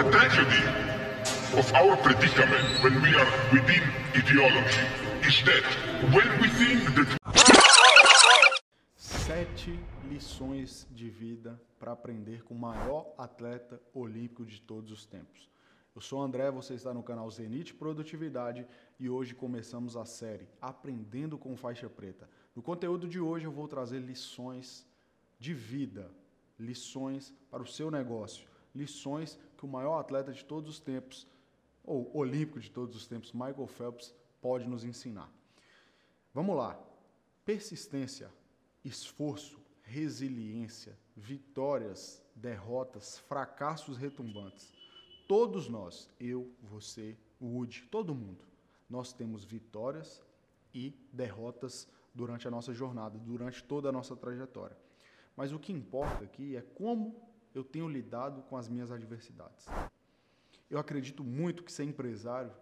The tragedy of our predicament when we are within ideology is that when we think that Sete lições de vida para aprender com o maior atleta olímpico de todos os tempos. Eu sou o André, você está no canal Zenit Produtividade e hoje começamos a série Aprendendo com Faixa Preta. No conteúdo de hoje eu vou trazer lições de vida, lições para o seu negócio, lições que o maior atleta de todos os tempos, ou olímpico de todos os tempos, Michael Phelps, pode nos ensinar. Vamos lá. Persistência esforço, resiliência, vitórias, derrotas, fracassos retumbantes. Todos nós, eu, você, o Woody, todo mundo, nós temos vitórias e derrotas durante a nossa jornada, durante toda a nossa trajetória. Mas o que importa aqui é como eu tenho lidado com as minhas adversidades. Eu acredito muito que ser empresário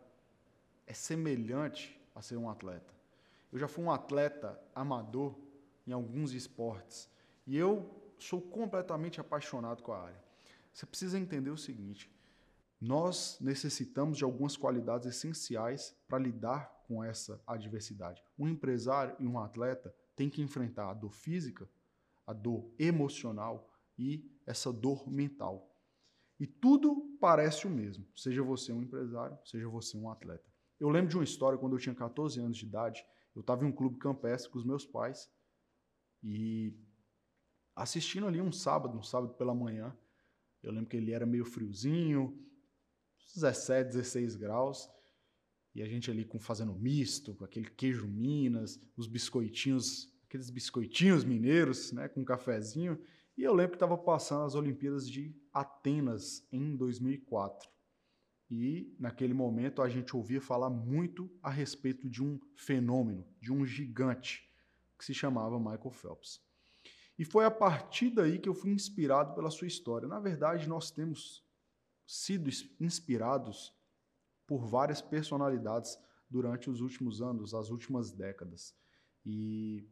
é semelhante a ser um atleta. Eu já fui um atleta amador em alguns esportes. E eu sou completamente apaixonado com a área. Você precisa entender o seguinte: nós necessitamos de algumas qualidades essenciais para lidar com essa adversidade. Um empresário e um atleta têm que enfrentar a dor física, a dor emocional e essa dor mental. E tudo parece o mesmo, seja você um empresário, seja você um atleta. Eu lembro de uma história quando eu tinha 14 anos de idade, eu estava em um clube campestre com os meus pais e assistindo ali um sábado, um sábado pela manhã, eu lembro que ele era meio friozinho, 17, 16 graus, e a gente ali com fazendo misto, com aquele queijo Minas, os biscoitinhos, aqueles biscoitinhos mineiros, né, com um cafezinho, e eu lembro que estava passando as Olimpíadas de Atenas em 2004. E naquele momento a gente ouvia falar muito a respeito de um fenômeno, de um gigante que se chamava Michael Phelps. E foi a partir daí que eu fui inspirado pela sua história. Na verdade, nós temos sido inspirados por várias personalidades durante os últimos anos, as últimas décadas. E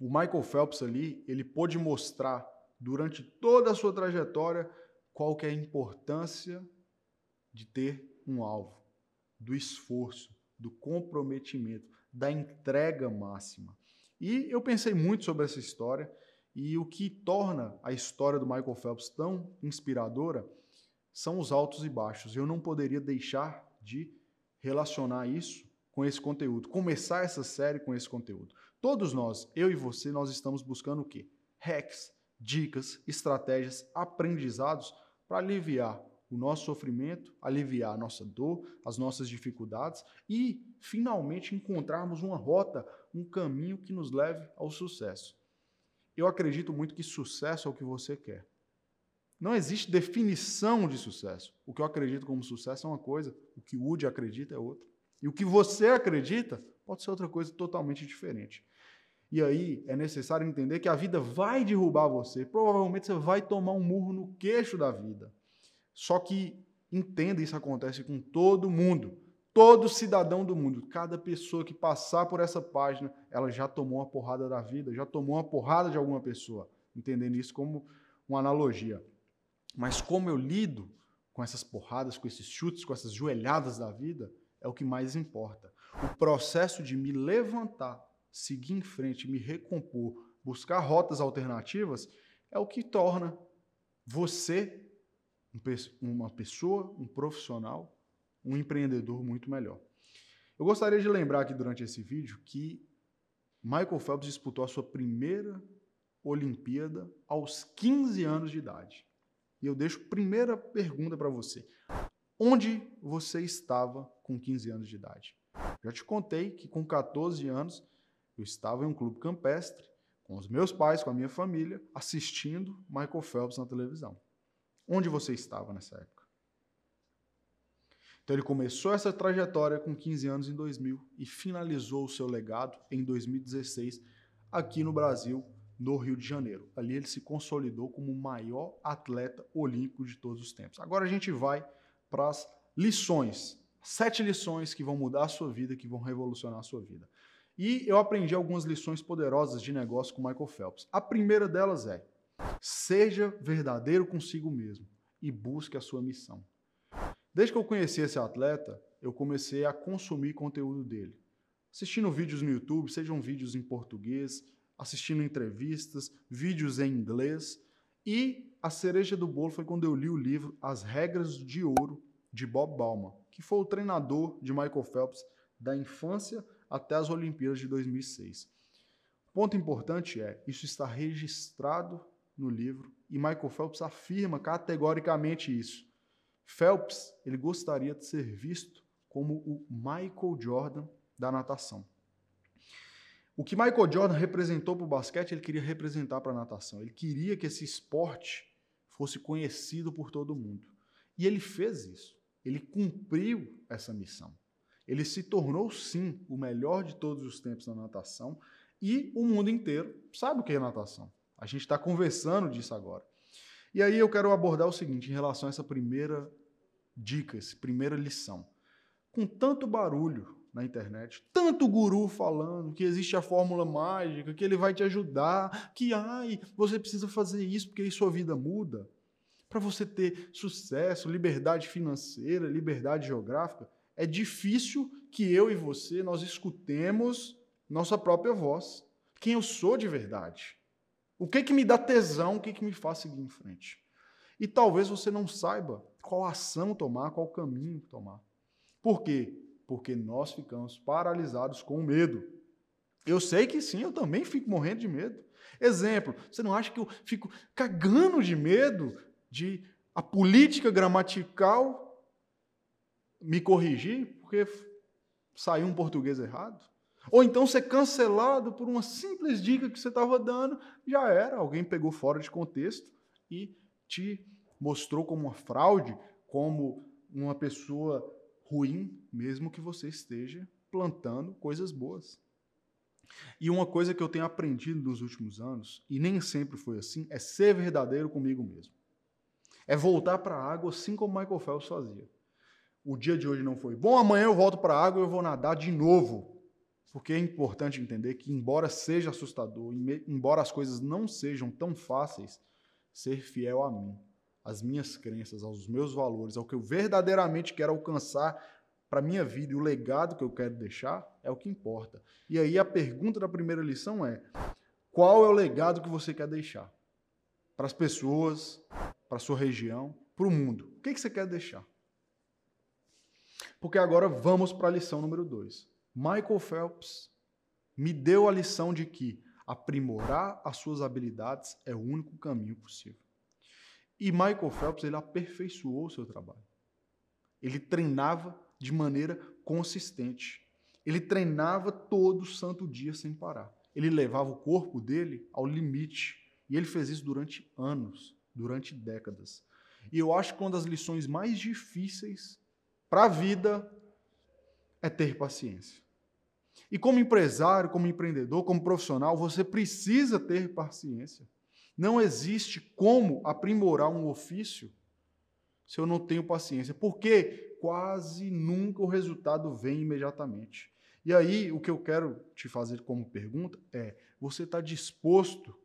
o Michael Phelps ali, ele pôde mostrar durante toda a sua trajetória qual que é a importância de ter um alvo, do esforço, do comprometimento, da entrega máxima. E eu pensei muito sobre essa história e o que torna a história do Michael Phelps tão inspiradora são os altos e baixos. Eu não poderia deixar de relacionar isso com esse conteúdo, começar essa série com esse conteúdo. Todos nós, eu e você, nós estamos buscando o quê? Hacks, dicas, estratégias, aprendizados para aliviar o nosso sofrimento, aliviar a nossa dor, as nossas dificuldades e finalmente encontrarmos uma rota, um caminho que nos leve ao sucesso. Eu acredito muito que sucesso é o que você quer. Não existe definição de sucesso. O que eu acredito como sucesso é uma coisa, o que o Woody acredita é outra. E o que você acredita pode ser outra coisa totalmente diferente. E aí é necessário entender que a vida vai derrubar você. Provavelmente você vai tomar um murro no queixo da vida. Só que entenda, isso acontece com todo mundo. Todo cidadão do mundo, cada pessoa que passar por essa página, ela já tomou uma porrada da vida, já tomou uma porrada de alguma pessoa. Entendendo isso como uma analogia. Mas como eu lido com essas porradas, com esses chutes, com essas joelhadas da vida, é o que mais importa. O processo de me levantar, seguir em frente, me recompor, buscar rotas alternativas, é o que torna você uma pessoa, um profissional, um empreendedor muito melhor. Eu gostaria de lembrar aqui durante esse vídeo que Michael Phelps disputou a sua primeira Olimpíada aos 15 anos de idade. E eu deixo a primeira pergunta para você. Onde você estava com 15 anos de idade? Já te contei que com 14 anos eu estava em um clube campestre, com os meus pais, com a minha família, assistindo Michael Phelps na televisão. Onde você estava nessa época? Então ele começou essa trajetória com 15 anos em 2000 e finalizou o seu legado em 2016 aqui no Brasil, no Rio de Janeiro. Ali ele se consolidou como o maior atleta olímpico de todos os tempos. Agora a gente vai para as lições, sete lições que vão mudar a sua vida, que vão revolucionar a sua vida. E eu aprendi algumas lições poderosas de negócio com Michael Phelps. A primeira delas é: Seja verdadeiro consigo mesmo e busque a sua missão. Desde que eu conheci esse atleta, eu comecei a consumir conteúdo dele. Assistindo vídeos no YouTube, sejam vídeos em português, assistindo entrevistas, vídeos em inglês. E a cereja do bolo foi quando eu li o livro As Regras de Ouro, de Bob Bauman, que foi o treinador de Michael Phelps da infância até as Olimpíadas de 2006. Ponto importante é, isso está registrado no livro e Michael Phelps afirma categoricamente isso. Phelps, ele gostaria de ser visto como o Michael Jordan da natação. O que Michael Jordan representou para o basquete, ele queria representar para a natação. Ele queria que esse esporte fosse conhecido por todo mundo. E ele fez isso. Ele cumpriu essa missão. Ele se tornou, sim, o melhor de todos os tempos na natação e o mundo inteiro sabe o que é natação. A gente está conversando disso agora. E aí eu quero abordar o seguinte em relação a essa primeira dica, essa primeira lição. Com tanto barulho na internet, tanto guru falando que existe a fórmula mágica, que ele vai te ajudar, que ai, você precisa fazer isso porque aí sua vida muda. Para você ter sucesso, liberdade financeira, liberdade geográfica, é difícil que eu e você nós escutemos nossa própria voz. Quem eu sou de verdade. O que que me dá tesão, o que que me faz seguir em frente. E talvez você não saiba qual ação tomar, qual caminho tomar. Por quê? Porque nós ficamos paralisados com medo. Eu sei que sim, eu também fico morrendo de medo. Exemplo, você não acha que eu fico cagando de medo de a política gramatical me corrigir porque saiu um português errado? Ou então ser cancelado por uma simples dica que você estava dando, já era, alguém pegou fora de contexto e te mostrou como uma fraude, como uma pessoa ruim, mesmo que você esteja plantando coisas boas. E uma coisa que eu tenho aprendido nos últimos anos, e nem sempre foi assim, é ser verdadeiro comigo mesmo. É voltar para a água assim como Michael Phelps fazia. O dia de hoje não foi bom, amanhã eu volto para a água e eu vou nadar de novo. Porque é importante entender que, embora seja assustador, embora as coisas não sejam tão fáceis, ser fiel a mim, às minhas crenças, aos meus valores, ao que eu verdadeiramente quero alcançar para a minha vida e o legado que eu quero deixar, é o que importa. E aí a pergunta da primeira lição é: qual é o legado que você quer deixar? Para as pessoas, para a sua região, para o mundo. O que, que você quer deixar? Porque agora vamos para a lição número 2. Michael Phelps me deu a lição de que aprimorar as suas habilidades é o único caminho possível. E Michael Phelps ele aperfeiçoou o seu trabalho. Ele treinava de maneira consistente. Ele treinava todo santo dia sem parar. Ele levava o corpo dele ao limite. E ele fez isso durante anos, durante décadas. E eu acho que uma das lições mais difíceis para a vida é ter paciência. E como empresário, como empreendedor, como profissional, você precisa ter paciência. Não existe como aprimorar um ofício se eu não tenho paciência, porque quase nunca o resultado vem imediatamente. E aí, o que eu quero te fazer como pergunta é: você está disposto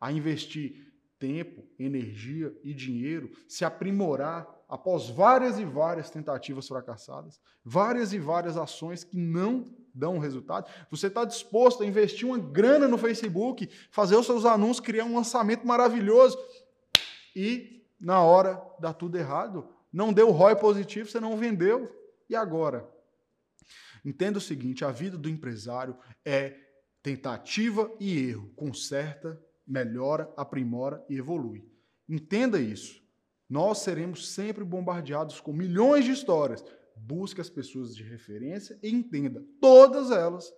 a investir tempo, energia e dinheiro, se aprimorar após várias e várias tentativas fracassadas, várias e várias ações que não dão resultado. Você está disposto a investir uma grana no Facebook, fazer os seus anúncios, criar um lançamento maravilhoso e na hora dá tudo errado. Não deu ROI positivo, você não vendeu. E agora? Entenda o seguinte: a vida do empresário é tentativa e erro, conserta, melhora, aprimora e evolui. Entenda isso. Nós seremos sempre bombardeados com milhões de histórias. Busque as pessoas de referência e entenda, todas elas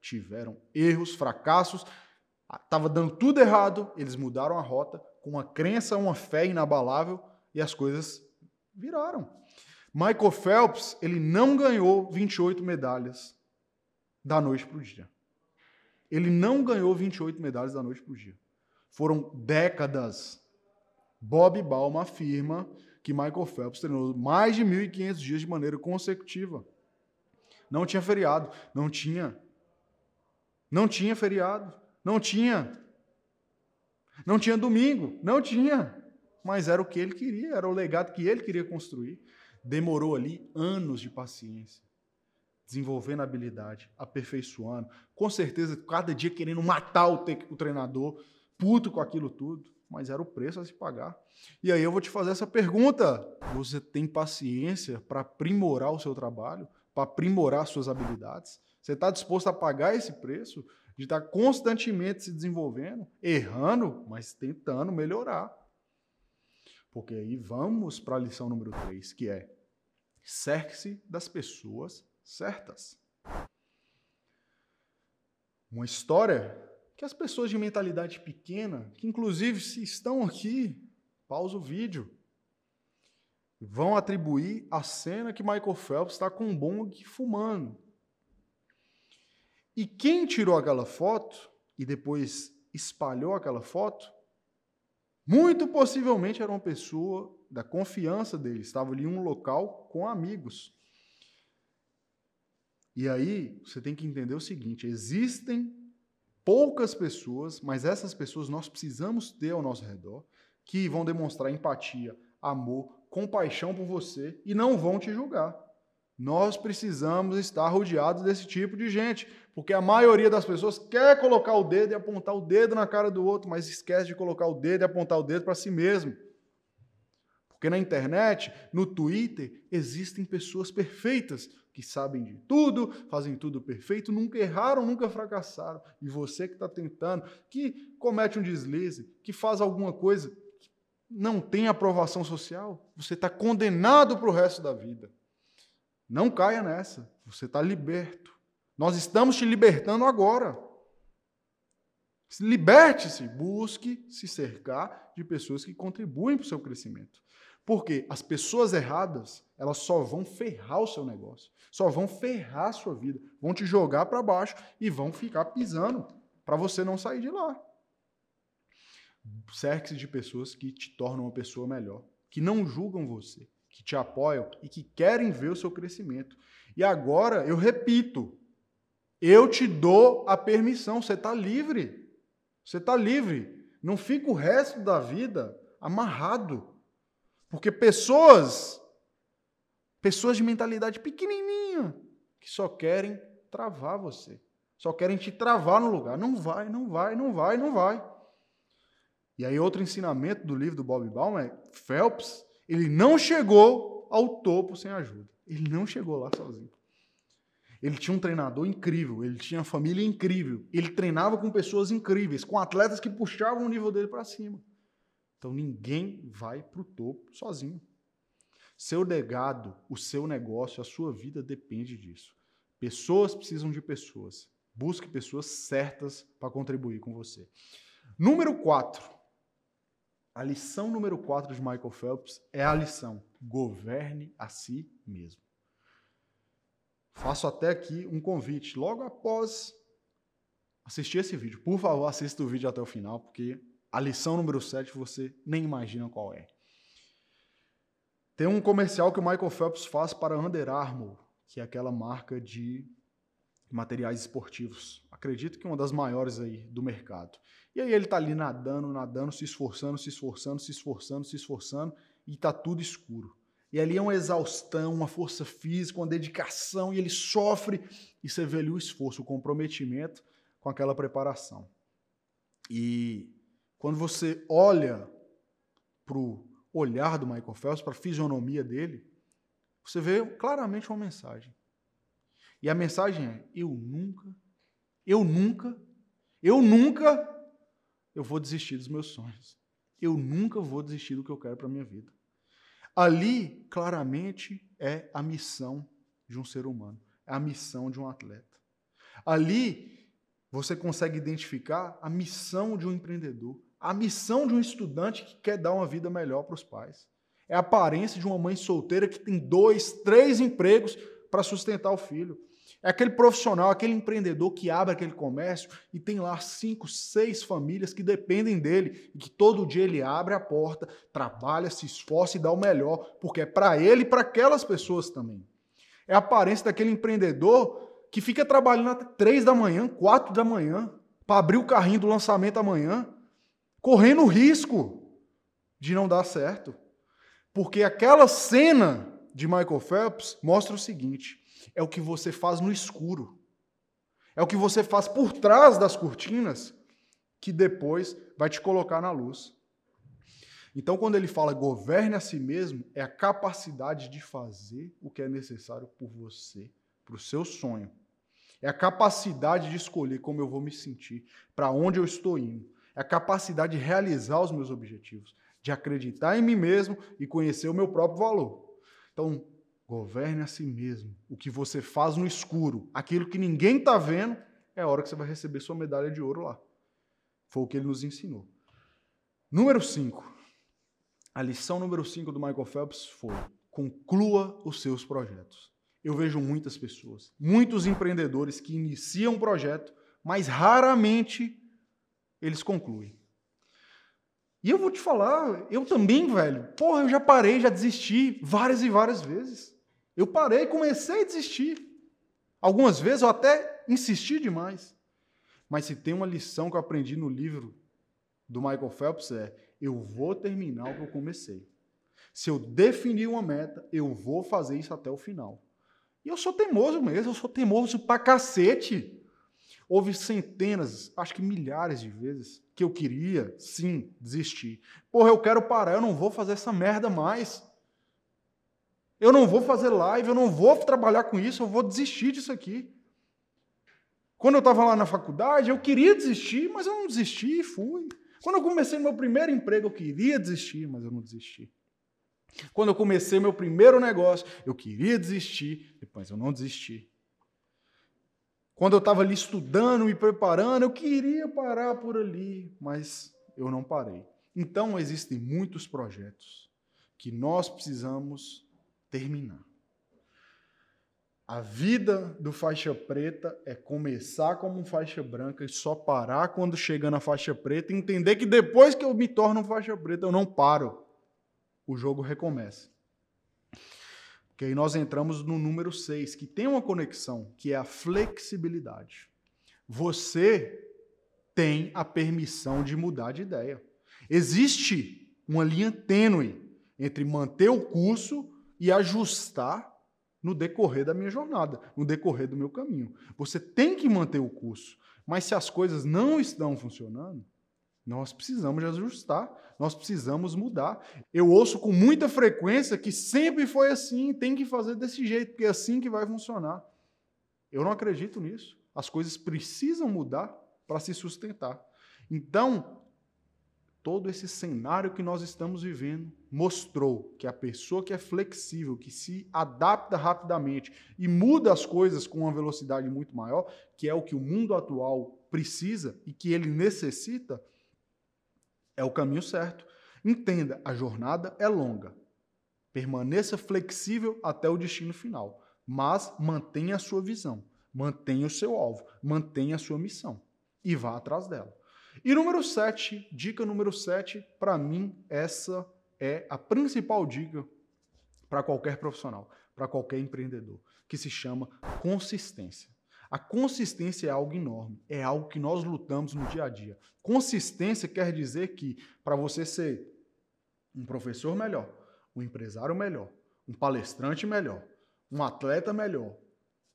tiveram erros, fracassos, estava dando tudo errado, eles mudaram a rota com uma crença, uma fé inabalável e as coisas viraram. Michael Phelps, ele não ganhou 28 medalhas da noite para o dia. Ele não ganhou 28 medalhas da noite para o dia. Foram décadas. Bob Baum afirma que Michael Phelps treinou mais de 1.500 dias de maneira consecutiva. Não tinha feriado, não tinha. Não tinha feriado, não tinha. Não tinha domingo, não tinha. mas era o que ele queria, era o legado que ele queria construir. Demorou ali anos de paciência, desenvolvendo habilidade, aperfeiçoando, com certeza cada dia querendo matar o, o treinador, puto com aquilo tudo, mas era o preço a se pagar. E aí eu vou te fazer essa pergunta: você tem paciência para aprimorar o seu trabalho, para aprimorar suas habilidades? Você está disposto a pagar esse preço de estar tá constantemente se desenvolvendo, errando, mas tentando melhorar? Porque aí vamos para a lição número 3, que é cerque-se das pessoas certas. Uma história que as pessoas de mentalidade pequena, que inclusive se estão aqui, pausa o vídeo, vão atribuir a cena que Michael Phelps está com um bong fumando. E quem tirou aquela foto e depois espalhou aquela foto muito possivelmente era uma pessoa da confiança dele, estava ali em um local com amigos. E aí você tem que entender o seguinte: existem poucas pessoas, mas essas pessoas nós precisamos ter ao nosso redor, que vão demonstrar empatia, amor, compaixão por você e não vão te julgar. Nós precisamos estar rodeados desse tipo de gente, porque a maioria das pessoas quer colocar o dedo e apontar o dedo na cara do outro, mas esquece de colocar o dedo e apontar o dedo para si mesmo. Porque na internet, no Twitter, existem pessoas perfeitas que sabem de tudo, fazem tudo perfeito, nunca erraram, nunca fracassaram. E você que está tentando, que comete um deslize, que faz alguma coisa que não tem aprovação social, você está condenado para o resto da vida. Não caia nessa. Você está liberto. Nós estamos te libertando agora. Liberte-se, busque se cercar de pessoas que contribuem para o seu crescimento. Porque as pessoas erradas, elas só vão ferrar o seu negócio, só vão ferrar a sua vida, vão te jogar para baixo e vão ficar pisando para você não sair de lá. Cerque-se de pessoas que te tornam uma pessoa melhor, que não julgam você, que te apoiam e que querem ver o seu crescimento. E agora, eu repito, eu te dou a permissão, você está livre. Você está livre. Não fica o resto da vida amarrado. Porque pessoas, pessoas de mentalidade pequenininha, que só querem travar você. Só querem te travar no lugar. Não vai, não vai, não vai, não vai. E aí outro ensinamento do livro do Bob Baum é Phelps ele não chegou ao topo sem ajuda. Ele não chegou lá sozinho. Ele tinha um treinador incrível, ele tinha uma família incrível, ele treinava com pessoas incríveis, com atletas que puxavam o nível dele para cima. Então ninguém vai para o topo sozinho. Seu legado, o seu negócio, a sua vida depende disso. Pessoas precisam de pessoas. Busque pessoas certas para contribuir com você. Número 4. A lição número 4 de Michael Phelps é a lição: governe a si mesmo. Faço até aqui um convite. Logo após assistir esse vídeo, por favor, assista o vídeo até o final, porque a lição número 7 você nem imagina qual é. Tem um comercial que o Michael Phelps faz para Under Armour, que é aquela marca de materiais esportivos. Acredito que uma das maiores aí do mercado. E aí ele tá ali nadando, nadando, se esforçando, se esforçando, se esforçando, se esforçando e tá tudo escuro. E ali é uma exaustão, uma força física, uma dedicação, e ele sofre, e você vê ali o esforço, o comprometimento com aquela preparação. E quando você olha para o olhar do Michael Phelps, para a fisionomia dele, você vê claramente uma mensagem. E a mensagem é: eu nunca, eu nunca, eu nunca eu vou desistir dos meus sonhos. Eu nunca vou desistir do que eu quero para minha vida. Ali, claramente, é a missão de um ser humano, é a missão de um atleta. Ali, você consegue identificar a missão de um empreendedor, a missão de um estudante que quer dar uma vida melhor para os pais. É a aparência de uma mãe solteira que tem dois, três empregos para sustentar o filho. É aquele profissional, aquele empreendedor que abre aquele comércio e tem lá cinco, seis famílias que dependem dele e que todo dia ele abre a porta, trabalha, se esforça e dá o melhor, porque é para ele e para aquelas pessoas também. É a aparência daquele empreendedor que fica trabalhando até três da manhã, quatro da manhã, para abrir o carrinho do lançamento amanhã, correndo risco. de não dar certo. Porque aquela cena de Michael Phelps mostra o seguinte: é o que você faz no escuro. É o que você faz por trás das cortinas que depois vai te colocar na luz. Então, quando ele fala governe a si mesmo, é a capacidade de fazer o que é necessário por você, para o seu sonho. É a capacidade de escolher como eu vou me sentir, para onde eu estou indo. É a capacidade de realizar os meus objetivos, de acreditar em mim mesmo e conhecer o meu próprio valor. Então, governe a si mesmo. O que você faz no escuro, aquilo que ninguém está vendo, é a hora que você vai receber sua medalha de ouro lá. Foi o que ele nos ensinou. Número 5. A lição número 5 do Michael Phelps foi: conclua os seus projetos. Eu vejo muitas pessoas, muitos empreendedores que iniciam um projeto, mas raramente eles concluem. E eu vou te falar, eu também, velho, porra, eu já parei, já desisti várias e várias vezes. Eu parei, comecei a desistir. Algumas vezes eu até insisti demais. Mas se tem uma lição que eu aprendi no livro do Michael Phelps é: eu vou terminar o que eu comecei. Se eu definir uma meta, eu vou fazer isso até o final. E eu sou teimoso mesmo, eu sou teimoso pra cacete. Houve centenas, acho que milhares de vezes que eu queria, sim, desistir. Porra, eu quero parar, eu não vou fazer essa merda mais. Eu não vou fazer live, eu não vou trabalhar com isso, eu vou desistir disso aqui. Quando eu estava lá na faculdade, eu queria desistir, mas eu não desisti e fui. Quando eu comecei meu primeiro emprego, eu queria desistir, mas eu não desisti. Quando eu comecei meu primeiro negócio, eu queria desistir, depois eu não desisti. Quando eu estava ali estudando, me preparando, eu queria parar por ali, mas eu não parei. Então existem muitos projetos que nós precisamos terminar. A vida do faixa preta é começar como um faixa branca e só parar quando chega na faixa preta e entender que depois que eu me torno faixa preta eu não paro. O jogo recomeça. Porque aí nós entramos no número 6, que tem uma conexão, que é a flexibilidade. Você tem a permissão de mudar de ideia. Existe uma linha tênue entre manter o curso e ajustar no decorrer da minha jornada, no decorrer do meu caminho. Você tem que manter o curso, mas se as coisas não estão funcionando, nós precisamos ajustar, nós precisamos mudar. Eu ouço com muita frequência que sempre foi assim, tem que fazer desse jeito, porque é assim que vai funcionar. Eu não acredito nisso. As coisas precisam mudar para se sustentar. Então, todo esse cenário que nós estamos vivendo mostrou que a pessoa que é flexível, que se adapta rapidamente e muda as coisas com uma velocidade muito maior, que é o que o mundo atual precisa e que ele necessita, é o caminho certo. Entenda, a jornada é longa. Permaneça flexível até o destino final, mas mantenha a sua visão, mantenha o seu alvo, mantenha a sua missão e vá atrás dela. E número 7, dica número 7, para mim, essa é a principal dica para qualquer profissional, para qualquer empreendedor, que se chama consistência. A consistência é algo enorme, é algo que nós lutamos no dia a dia. Consistência quer dizer que para você ser um professor melhor, um empresário melhor, um palestrante melhor, um atleta melhor,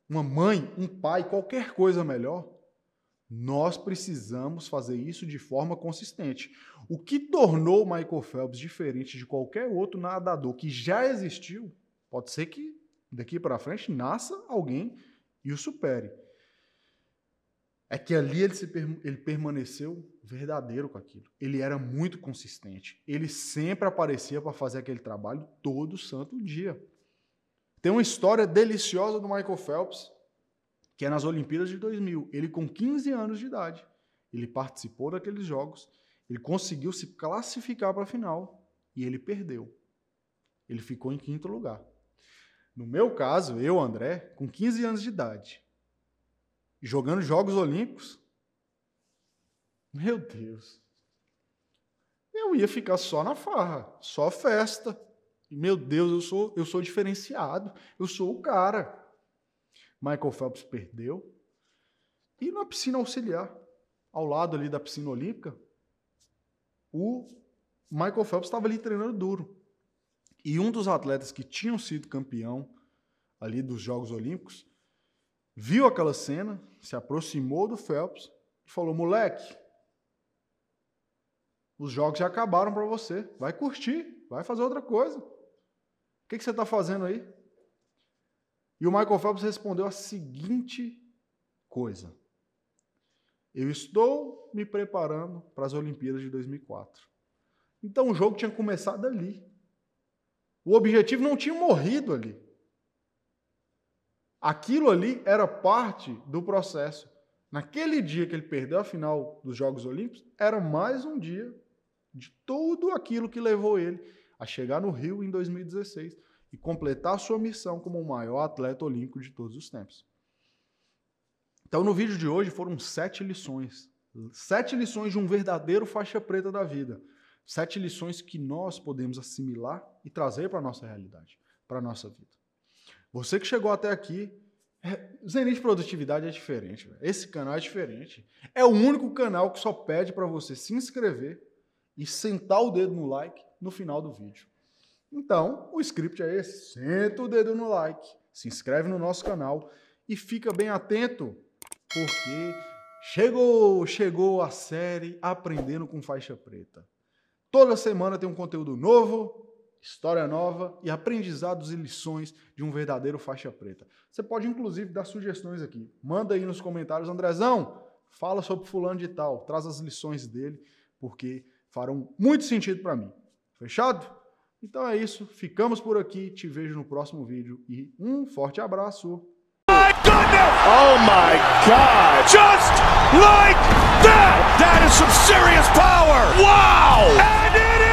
uma mãe, um pai, qualquer coisa melhor, nós precisamos fazer isso de forma consistente. O que tornou Michael Phelps diferente de qualquer outro nadador que já existiu, pode ser que daqui para frente nasça alguém e o supere. É que ali ele, se, ele permaneceu verdadeiro com aquilo. Ele era muito consistente. Ele sempre aparecia para fazer aquele trabalho todo santo dia. Tem uma história deliciosa do Michael Phelps que é nas Olimpíadas de 2000. Ele, com 15 anos de idade, ele participou daqueles jogos, ele conseguiu se classificar para a final e ele perdeu. Ele ficou em quinto lugar. No meu caso, eu, André, com 15 anos de idade, jogando Jogos Olímpicos, meu Deus, eu ia ficar só na farra, só festa. Meu Deus, eu sou, eu sou diferenciado, eu sou o cara. Michael Phelps perdeu. E na piscina auxiliar, ao lado ali da piscina olímpica, o Michael Phelps estava ali treinando duro. E um dos atletas que tinham sido campeão ali dos Jogos Olímpicos viu aquela cena, se aproximou do Phelps e falou: "Moleque, os jogos já acabaram para você. Vai curtir, vai fazer outra coisa. O que, que você está fazendo aí?" E o Michael Phelps respondeu a seguinte coisa: Eu estou me preparando para as Olimpíadas de 2004. Então o jogo tinha começado ali. O objetivo não tinha morrido ali. Aquilo ali era parte do processo. Naquele dia que ele perdeu a final dos Jogos Olímpicos, era mais um dia de tudo aquilo que levou ele a chegar no Rio em 2016 e completar sua missão como o maior atleta olímpico de todos os tempos. Então, no vídeo de hoje foram sete lições. Sete lições de um verdadeiro faixa preta da vida. Sete lições que nós podemos assimilar e trazer para a nossa realidade, para a nossa vida. Você que chegou até aqui, é, Zenith Produtividade é diferente. Véio. Esse canal é diferente. É o único canal que só pede para você se inscrever e sentar o dedo no like no final do vídeo. Então, o script é esse. Senta o dedo no like, se inscreve no nosso canal e fica bem atento, porque chegou, chegou a série Aprendendo com Faixa Preta. Toda semana tem um conteúdo novo, história nova e aprendizados e lições de um verdadeiro faixa preta. Você pode inclusive dar sugestões aqui. Manda aí nos comentários, Andrezão, fala sobre fulano de tal, traz as lições dele, porque farão muito sentido para mim. Fechado? Então é isso, ficamos por aqui, te vejo no próximo vídeo e um forte abraço. Oh my god! Just like that! That is some serious power! Wow!